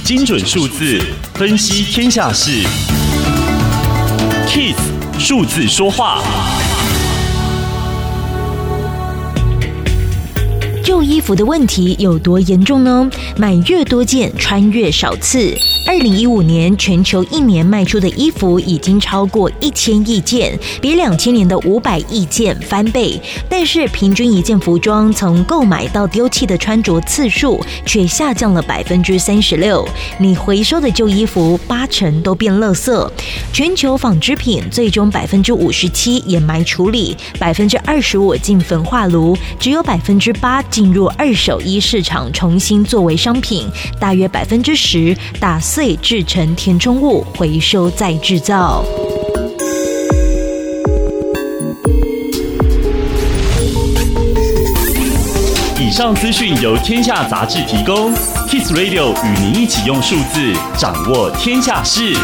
精准数字分析天下事，KISS 数字说话。旧衣服的问题有多严重呢？买越多件，穿越少次。二零一五年，全球一年卖出的衣服已经超过一千亿件，比两千年的五百亿件翻倍。但是，平均一件服装从购买到丢弃的穿着次数却下降了百分之三十六。你回收的旧衣服八成都变垃圾。全球纺织品最终百分之五十七掩埋处理，百分之二十五进焚化炉，只有百分之八进入二手衣市场重新作为商品，大约百分之十打碎制成填充物，回收再制造。以上资讯由天下杂志提供，Kiss Radio 与您一起用数字掌握天下事。